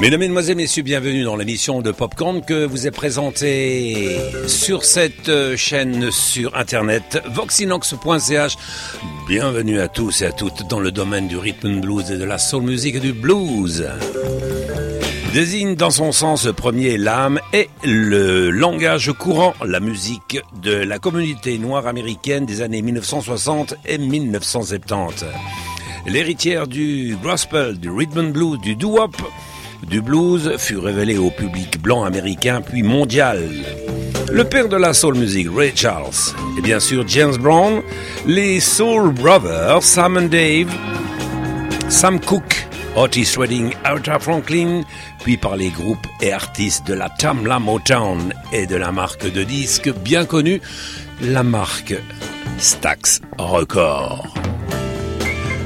Mesdames, Mesdemoiselles, Messieurs, bienvenue dans l'émission de Popcorn que vous est présentée sur cette euh, chaîne sur internet voxinox.ch. Bienvenue à tous et à toutes dans le domaine du rhythm blues et de la soul music du blues désigne dans son sens premier l'âme et le langage courant, la musique de la communauté noire américaine des années 1960 et 1970. L'héritière du gospel, du rhythm and blues, du doo-wop, du blues fut révélée au public blanc américain puis mondial. Le père de la soul music, Ray Charles, et bien sûr James Brown, les Soul Brothers, Sam and Dave, Sam Cooke, Otis Redding, Arthur Franklin, puis par les groupes et artistes de la Tamla Motown et de la marque de disques bien connue, la marque Stax Records.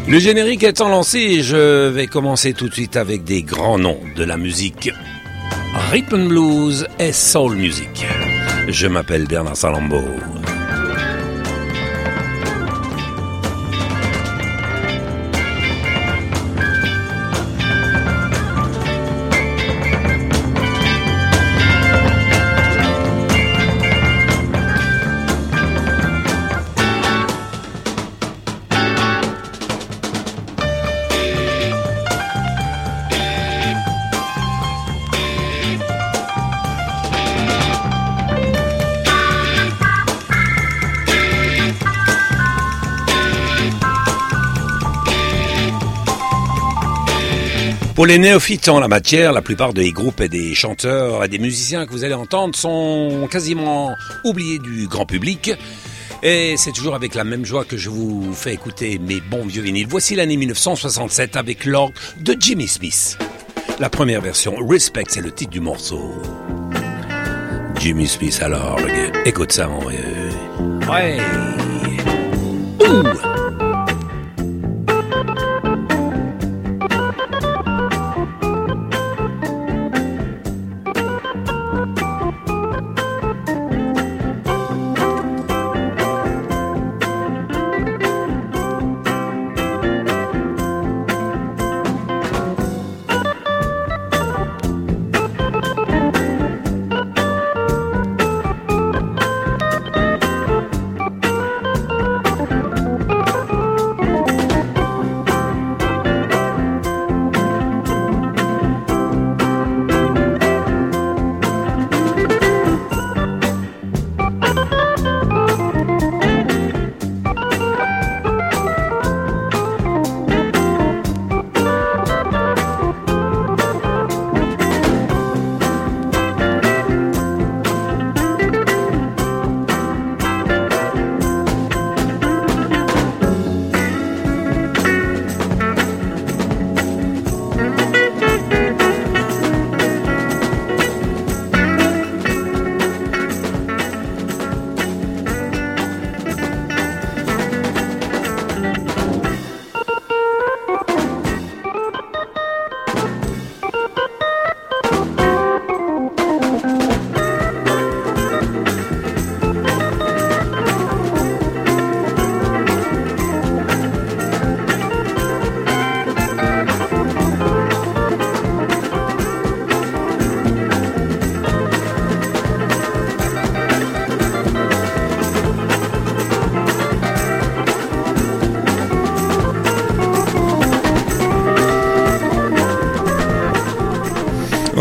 Le générique étant lancé, je vais commencer tout de suite avec des grands noms de la musique rhythm blues et soul music. Je m'appelle Bernard Salambo. Pour les néophytes en la matière, la plupart des groupes et des chanteurs et des musiciens que vous allez entendre sont quasiment oubliés du grand public. Et c'est toujours avec la même joie que je vous fais écouter mes bons vieux vinyles. Voici l'année 1967 avec l'orgue de Jimmy Smith. La première version, Respect, c'est le titre du morceau. Jimmy Smith à l'orgue. Écoute ça, mon vieux. Ouais. Ouh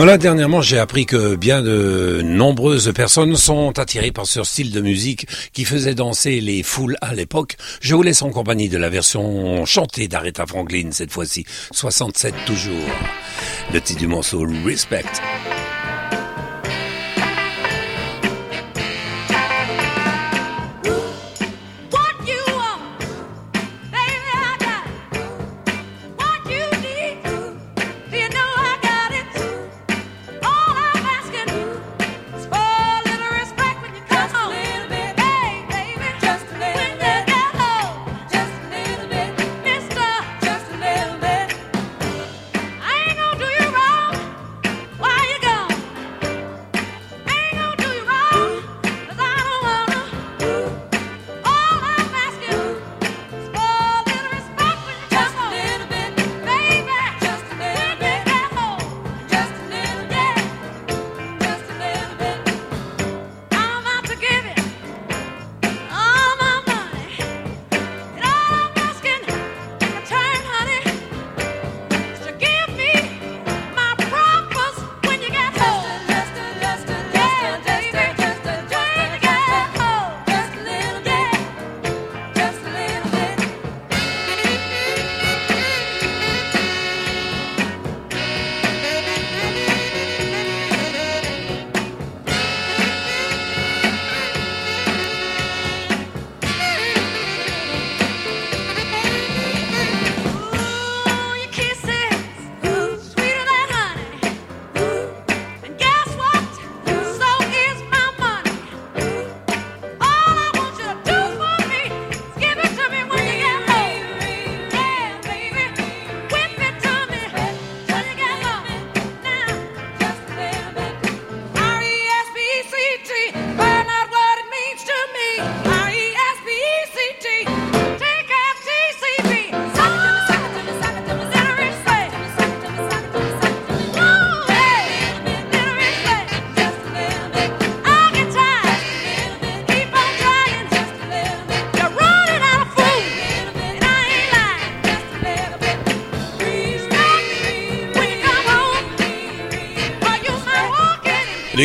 Voilà, dernièrement, j'ai appris que bien de nombreuses personnes sont attirées par ce style de musique qui faisait danser les foules à l'époque. Je vous laisse en compagnie de la version chantée d'Aretha Franklin cette fois-ci, 67 toujours. Le titre du morceau Respect.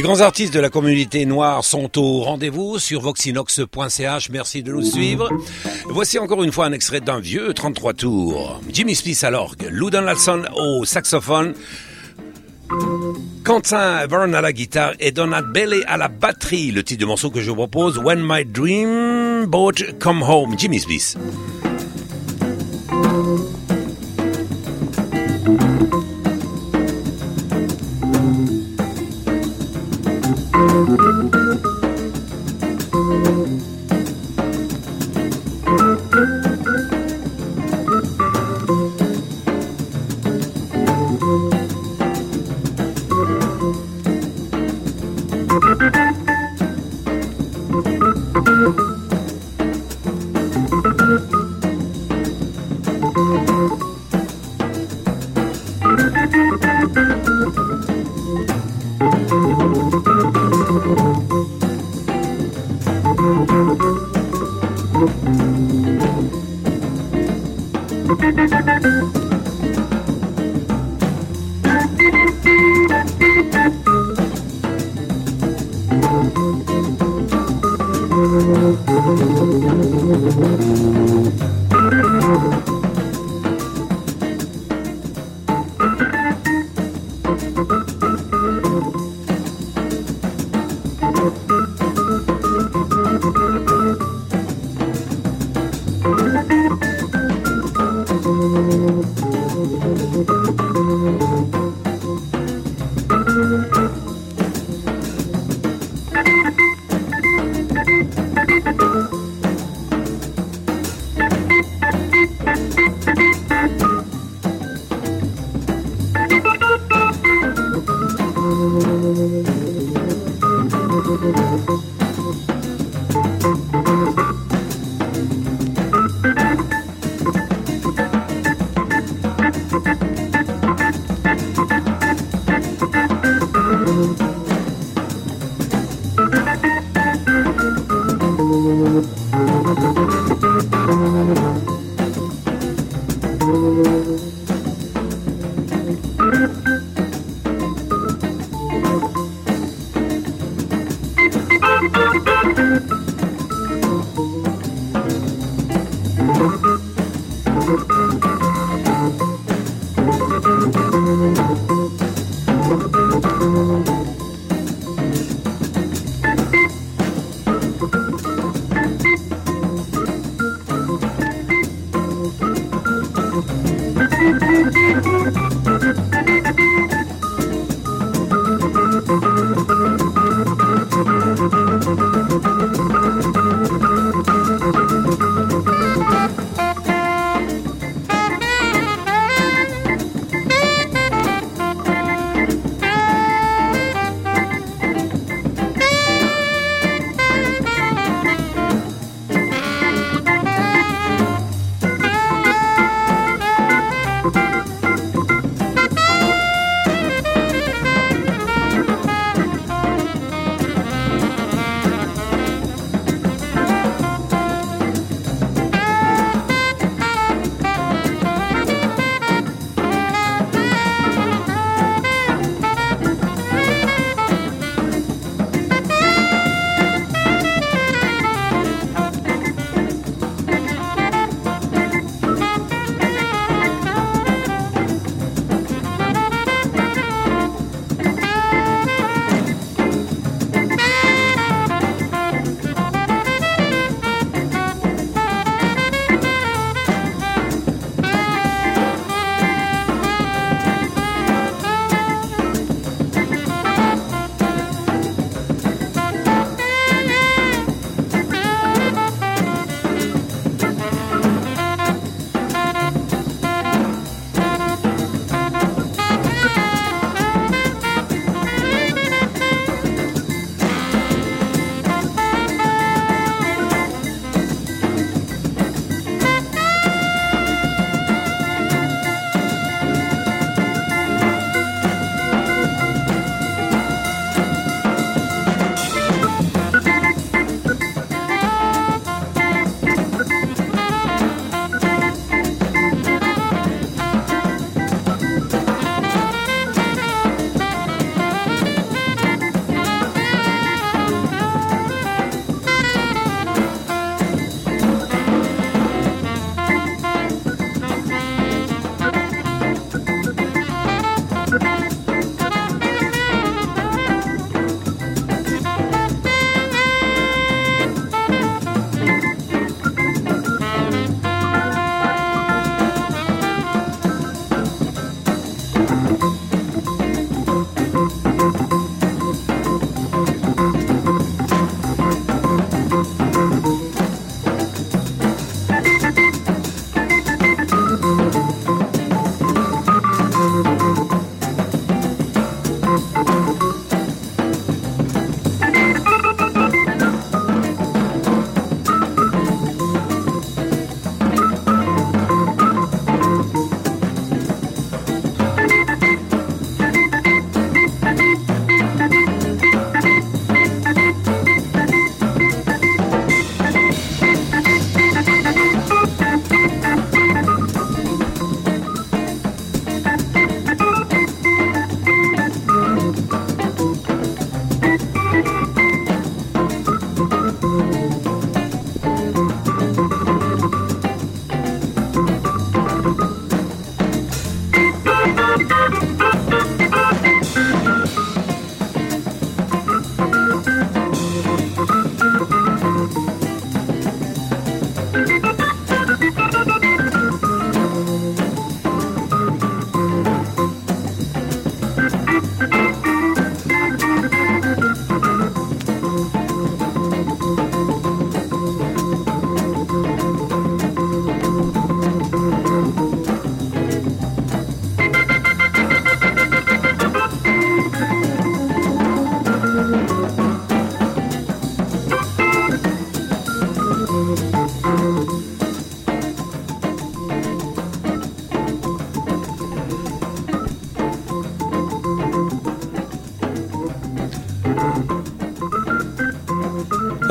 Les grands artistes de la communauté noire sont au rendez-vous sur voxinox.ch. Merci de nous suivre. Voici encore une fois un extrait d'un vieux 33 tours. Jimmy Smith à l'orgue, Lou Donaldson au saxophone, Quentin Verne à la guitare et Donald Bailey à la batterie. Le titre de morceau que je vous propose, When My Dream Boat Come Home, Jimmy Smith.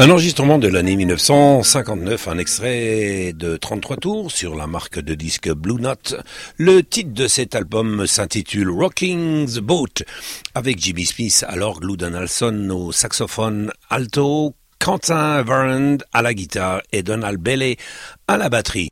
Un enregistrement de l'année 1959, un extrait de 33 tours sur la marque de disque Blue Note. Le titre de cet album s'intitule Rocking the Boat avec Jimmy Smith à l'orgue, Lou Donaldson au saxophone alto, Quentin Varand à la guitare et Donald Bailey à la batterie.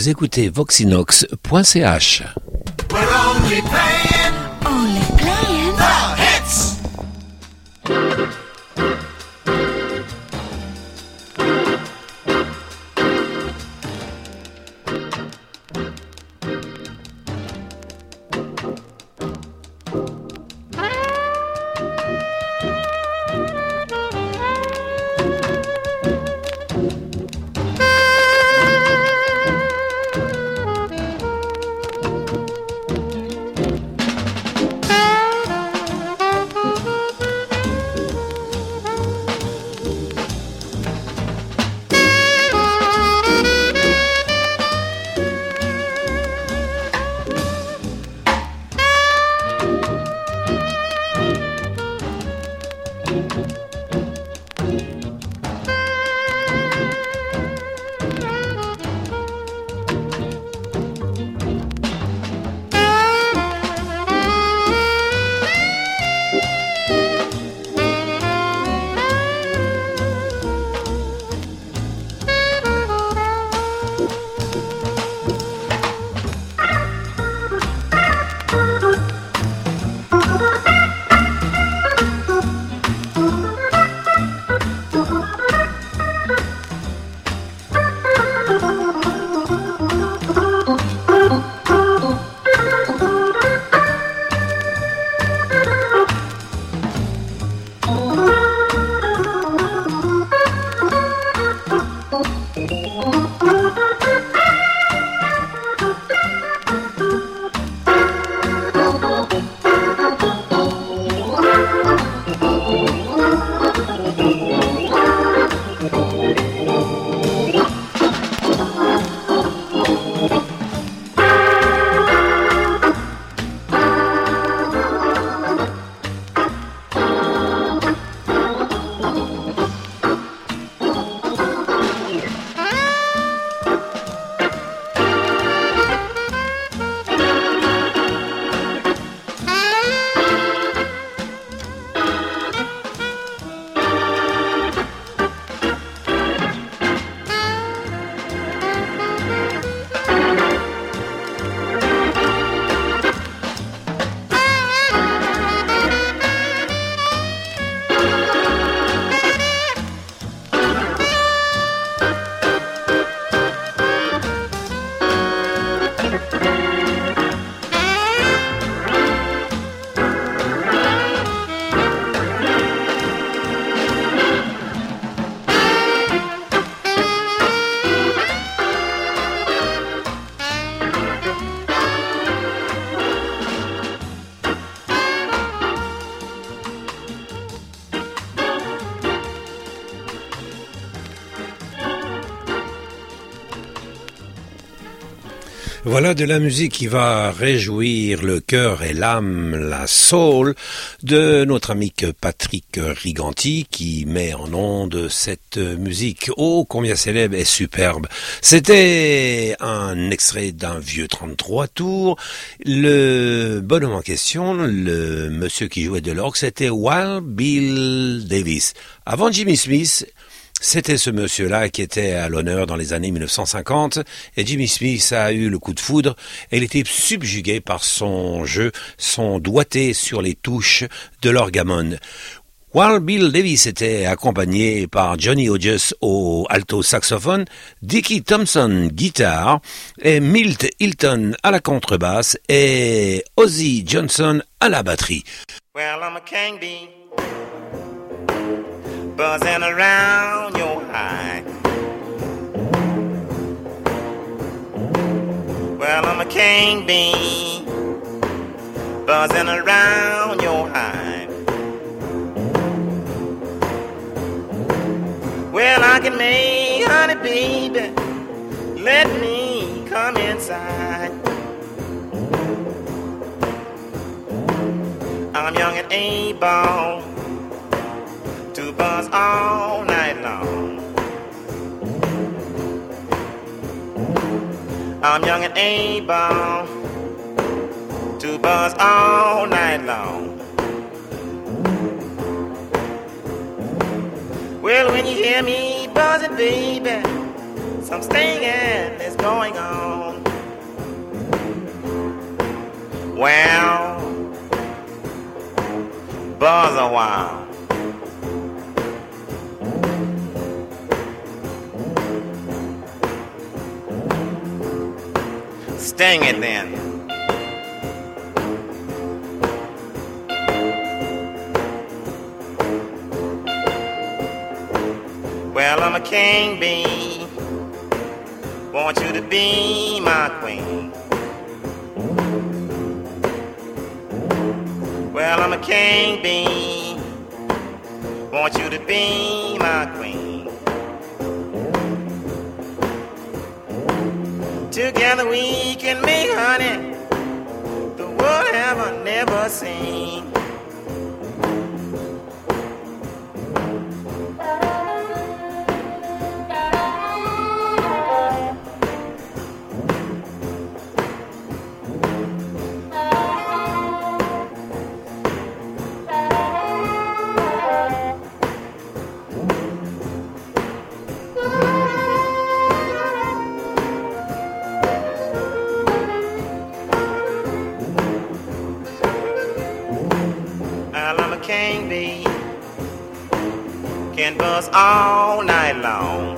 Vous écoutez voxinox.ch. Voilà de la musique qui va réjouir le cœur et l'âme, la soul de notre ami Patrick Riganti qui met en onde cette musique oh combien célèbre et superbe. C'était un extrait d'un vieux 33 tours. Le bonhomme en question, le monsieur qui jouait de l'orgue, c'était Wild Bill Davis. Avant Jimmy Smith, c'était ce monsieur-là qui était à l'honneur dans les années 1950 et Jimmy Smith a eu le coup de foudre et il était subjugué par son jeu, son doigté sur les touches de l'orgamon. While Bill Davis était accompagné par Johnny Hodges au alto saxophone, Dickie Thompson guitare et Milt Hilton à la contrebasse et Ozzy Johnson à la batterie. Buzzing around your eye. Well, I'm a king bee buzzing around your eye. Well, I can make honey, baby. Let me come inside. I'm young and able all night long. I'm young and able to buzz all night long. Well, when you hear me buzzing, baby, some stinging is going on. Well, buzz a while. Dang it then. Well, I'm a king bee. Want you to be my queen. Well, I'm a king bee. Want you to be my queen. Together we can make honey the world have never seen. All night long.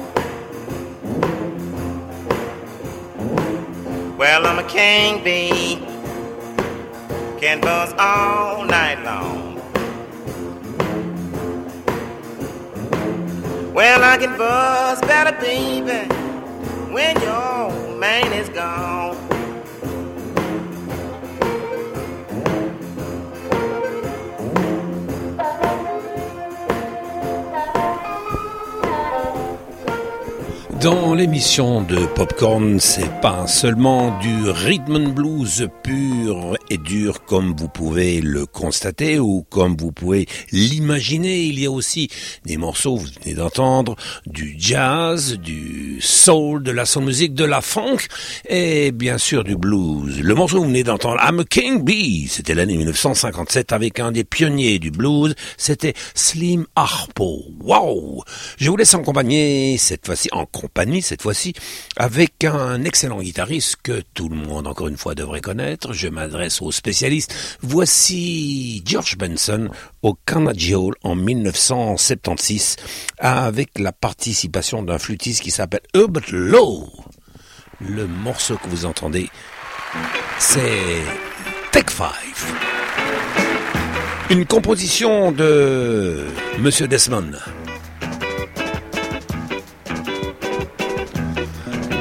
Well, I'm a king bee, can buzz all night long. Well, I can buzz better, baby, when your man is gone. Dans l'émission de Popcorn, c'est pas seulement du rhythm and blues pur et dur comme vous pouvez le constater ou comme vous pouvez l'imaginer. Il y a aussi des morceaux, vous venez d'entendre, du jazz, du soul, de la soul music, de la funk et bien sûr du blues. Le morceau que vous venez d'entendre, I'm a King Bee, c'était l'année 1957 avec un des pionniers du blues, c'était Slim Harpo. Wow! Je vous laisse accompagner cette fois-ci en compagnie cette fois-ci avec un excellent guitariste que tout le monde encore une fois devrait connaître. Je m'adresse aux spécialistes. Voici George Benson au Carnegie Hall en 1976 avec la participation d'un flûtiste qui s'appelle Herbert Lowe. Le morceau que vous entendez, c'est Take Five. Une composition de Monsieur Desmond.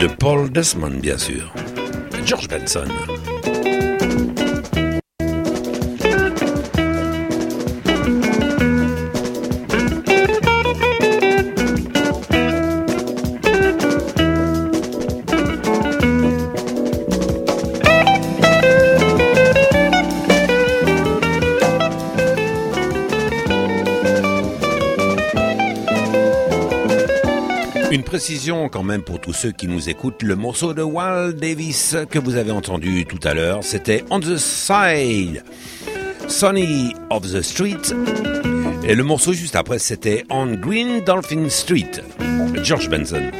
de Paul Desmond, bien sûr. George Benson. Quand même pour tous ceux qui nous écoutent, le morceau de Walt Davis que vous avez entendu tout à l'heure, c'était On the Side, Sunny of the Street. Et le morceau juste après, c'était On Green Dolphin Street, George Benson.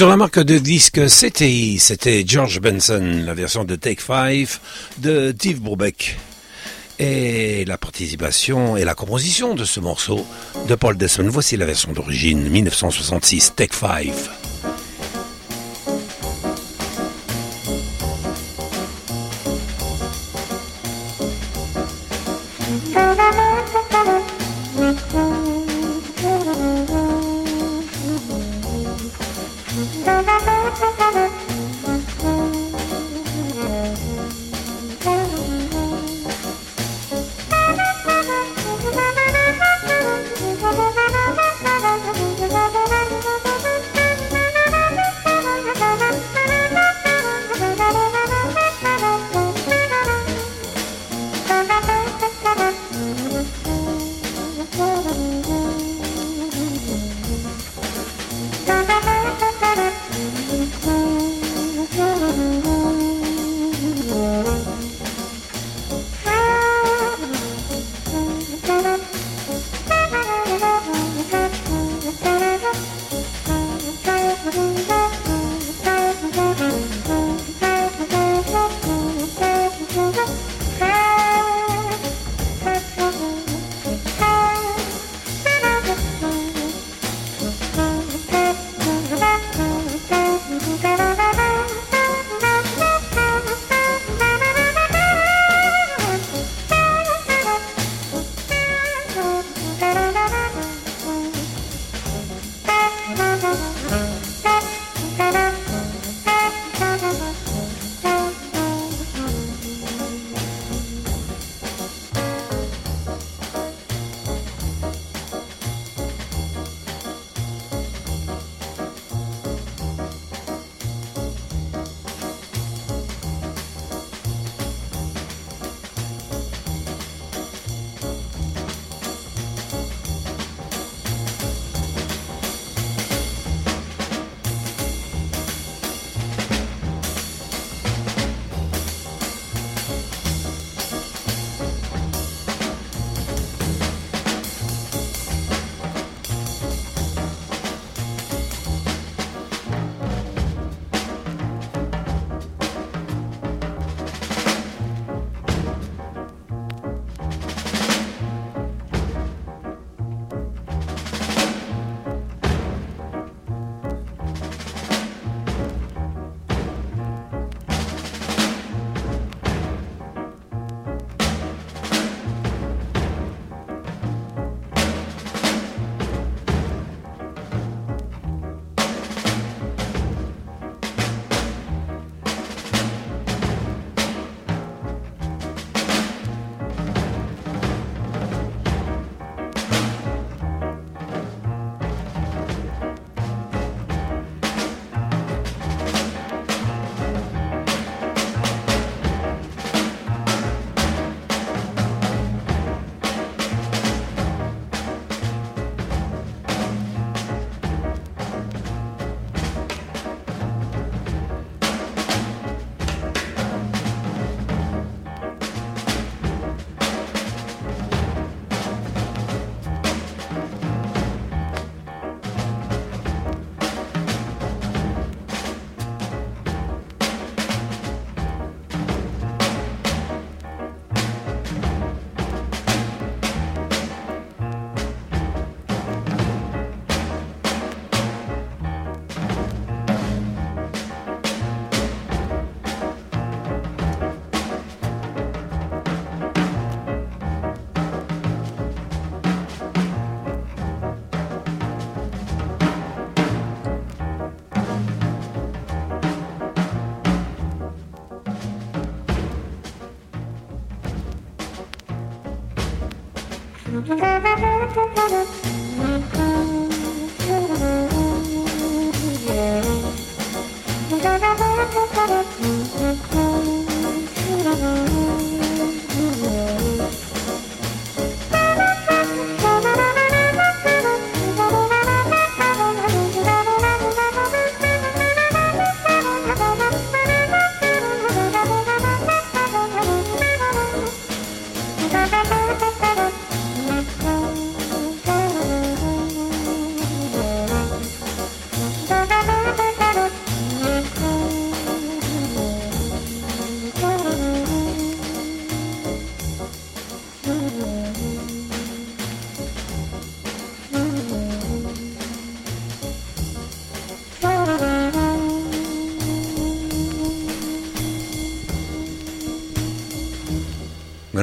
Sur la marque de disque CTI, c'était George Benson, la version de Take 5 de Steve Bourbeck. Et la participation et la composition de ce morceau de Paul Desmond. Voici la version d'origine 1966, Take 5.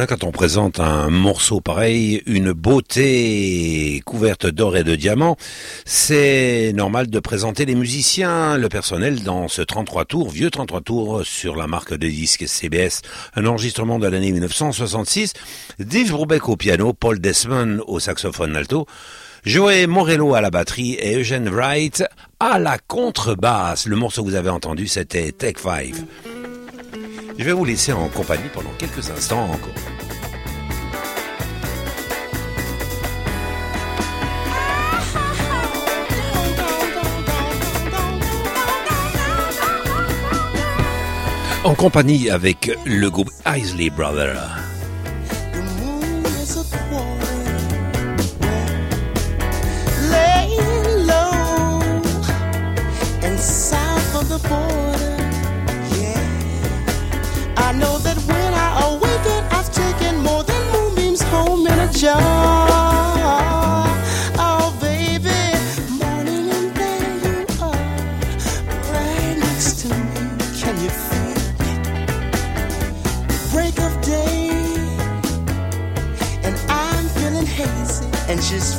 Quand on présente un morceau pareil, une beauté couverte d'or et de diamants, c'est normal de présenter les musiciens, le personnel dans ce 33 tours, vieux 33 tours sur la marque de disques CBS, un enregistrement de l'année 1966, Dave Brubeck au piano, Paul Desmond au saxophone alto, Joey Morello à la batterie et Eugene Wright à la contrebasse. Le morceau que vous avez entendu, c'était Take Five. Je vais vous laisser en compagnie pendant quelques instants encore. En compagnie avec le groupe Isley Brothers.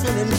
Feeling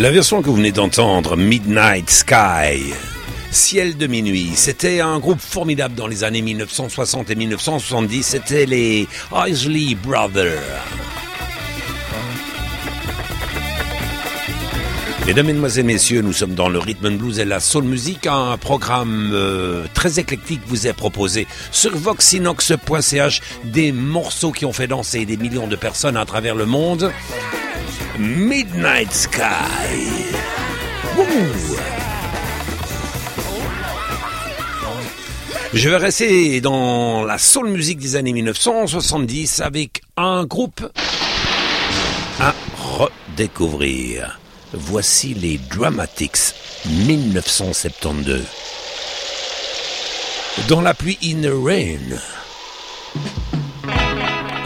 La version que vous venez d'entendre, Midnight Sky, Ciel de minuit, c'était un groupe formidable dans les années 1960 et 1970, c'était les Isley Brothers. Mesdames, Mesdemoiselles, Messieurs, nous sommes dans le rhythm and blues et la soul music. Un programme euh, très éclectique vous est proposé sur voxinox.ch. Des morceaux qui ont fait danser des millions de personnes à travers le monde. Midnight Sky. Je vais rester dans la soul music des années 1970 avec un groupe à redécouvrir. Voici les Dramatics 1972. Dans la pluie in the rain.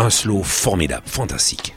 Un slow formidable, fantastique.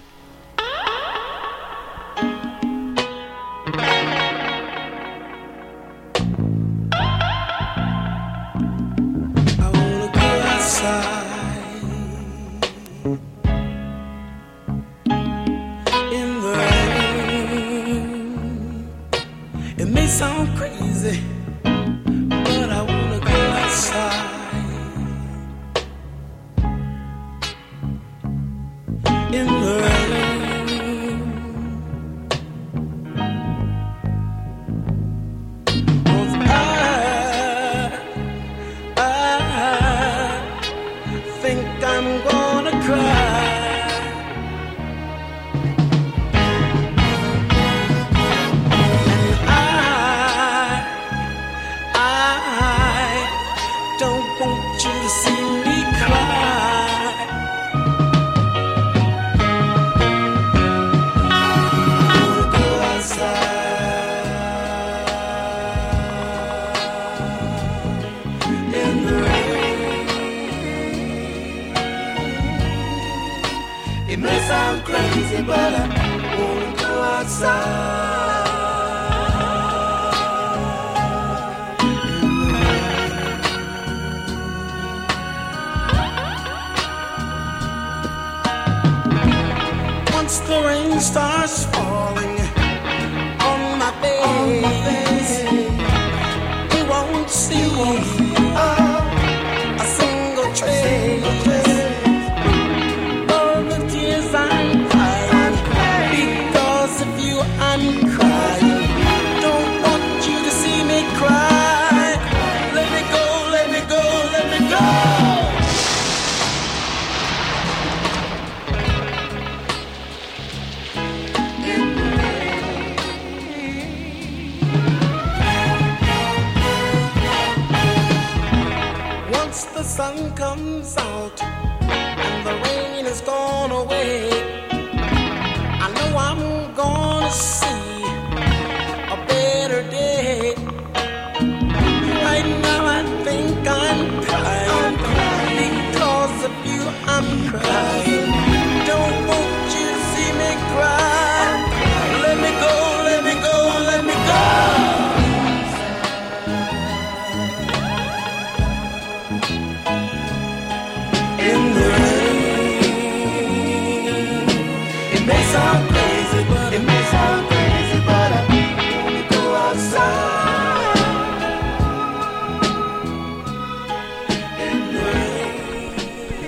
the rain starts falling on my face. On. He won't see. He won't see.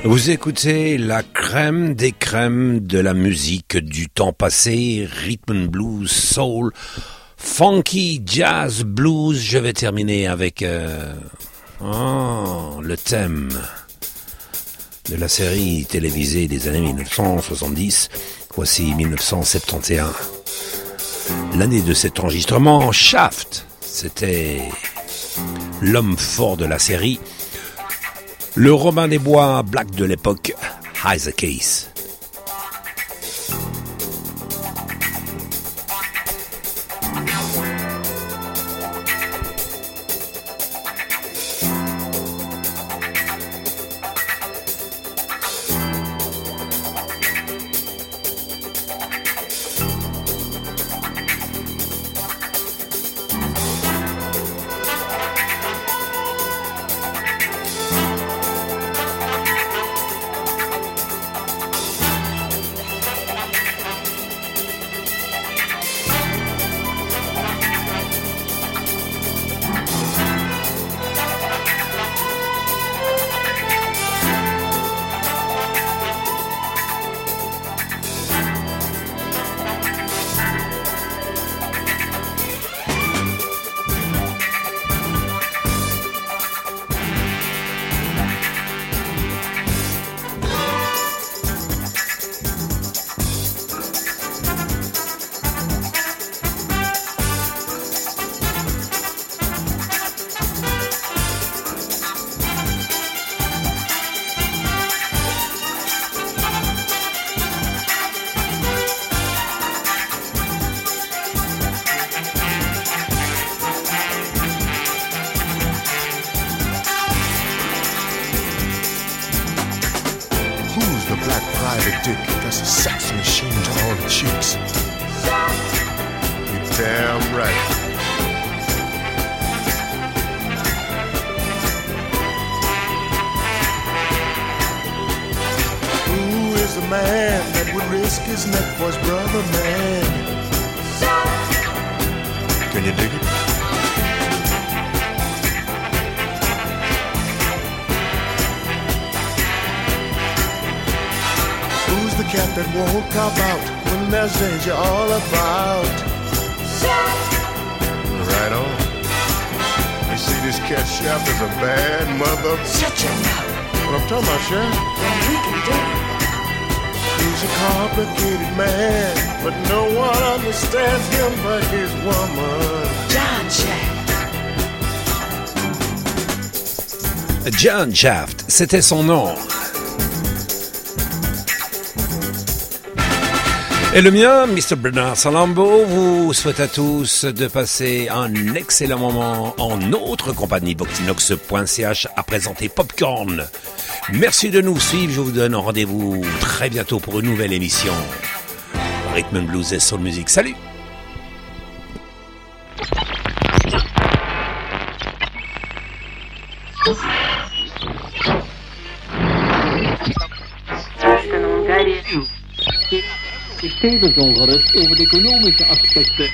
Vous écoutez la crème des crèmes de la musique du temps passé, rhythm blues, soul, funky, jazz, blues. Je vais terminer avec euh, oh, le thème de la série télévisée des années 1970. Voici 1971. L'année de cet enregistrement, Shaft, c'était l'homme fort de la série. Le Robin des Bois black de l'époque, High Case. Won't cop out when there's danger all about? Right on. You see, this cat chef is a bad mother. Shut your mouth. What I'm talking about, Chef? Then we can do it. He's a complicated man, but no one understands him but his woman. John Shaft. John Shaft, c'était son nom. Et le mien, Mr. Bernard Salambo, vous souhaite à tous de passer un excellent moment en notre compagnie. Boxinox.ch a présenté Popcorn. Merci de nous suivre. Je vous donne rendez-vous très bientôt pour une nouvelle émission. Rhythm Blues et Soul Music. Salut! Is tevens ongerust over de economische aspecten.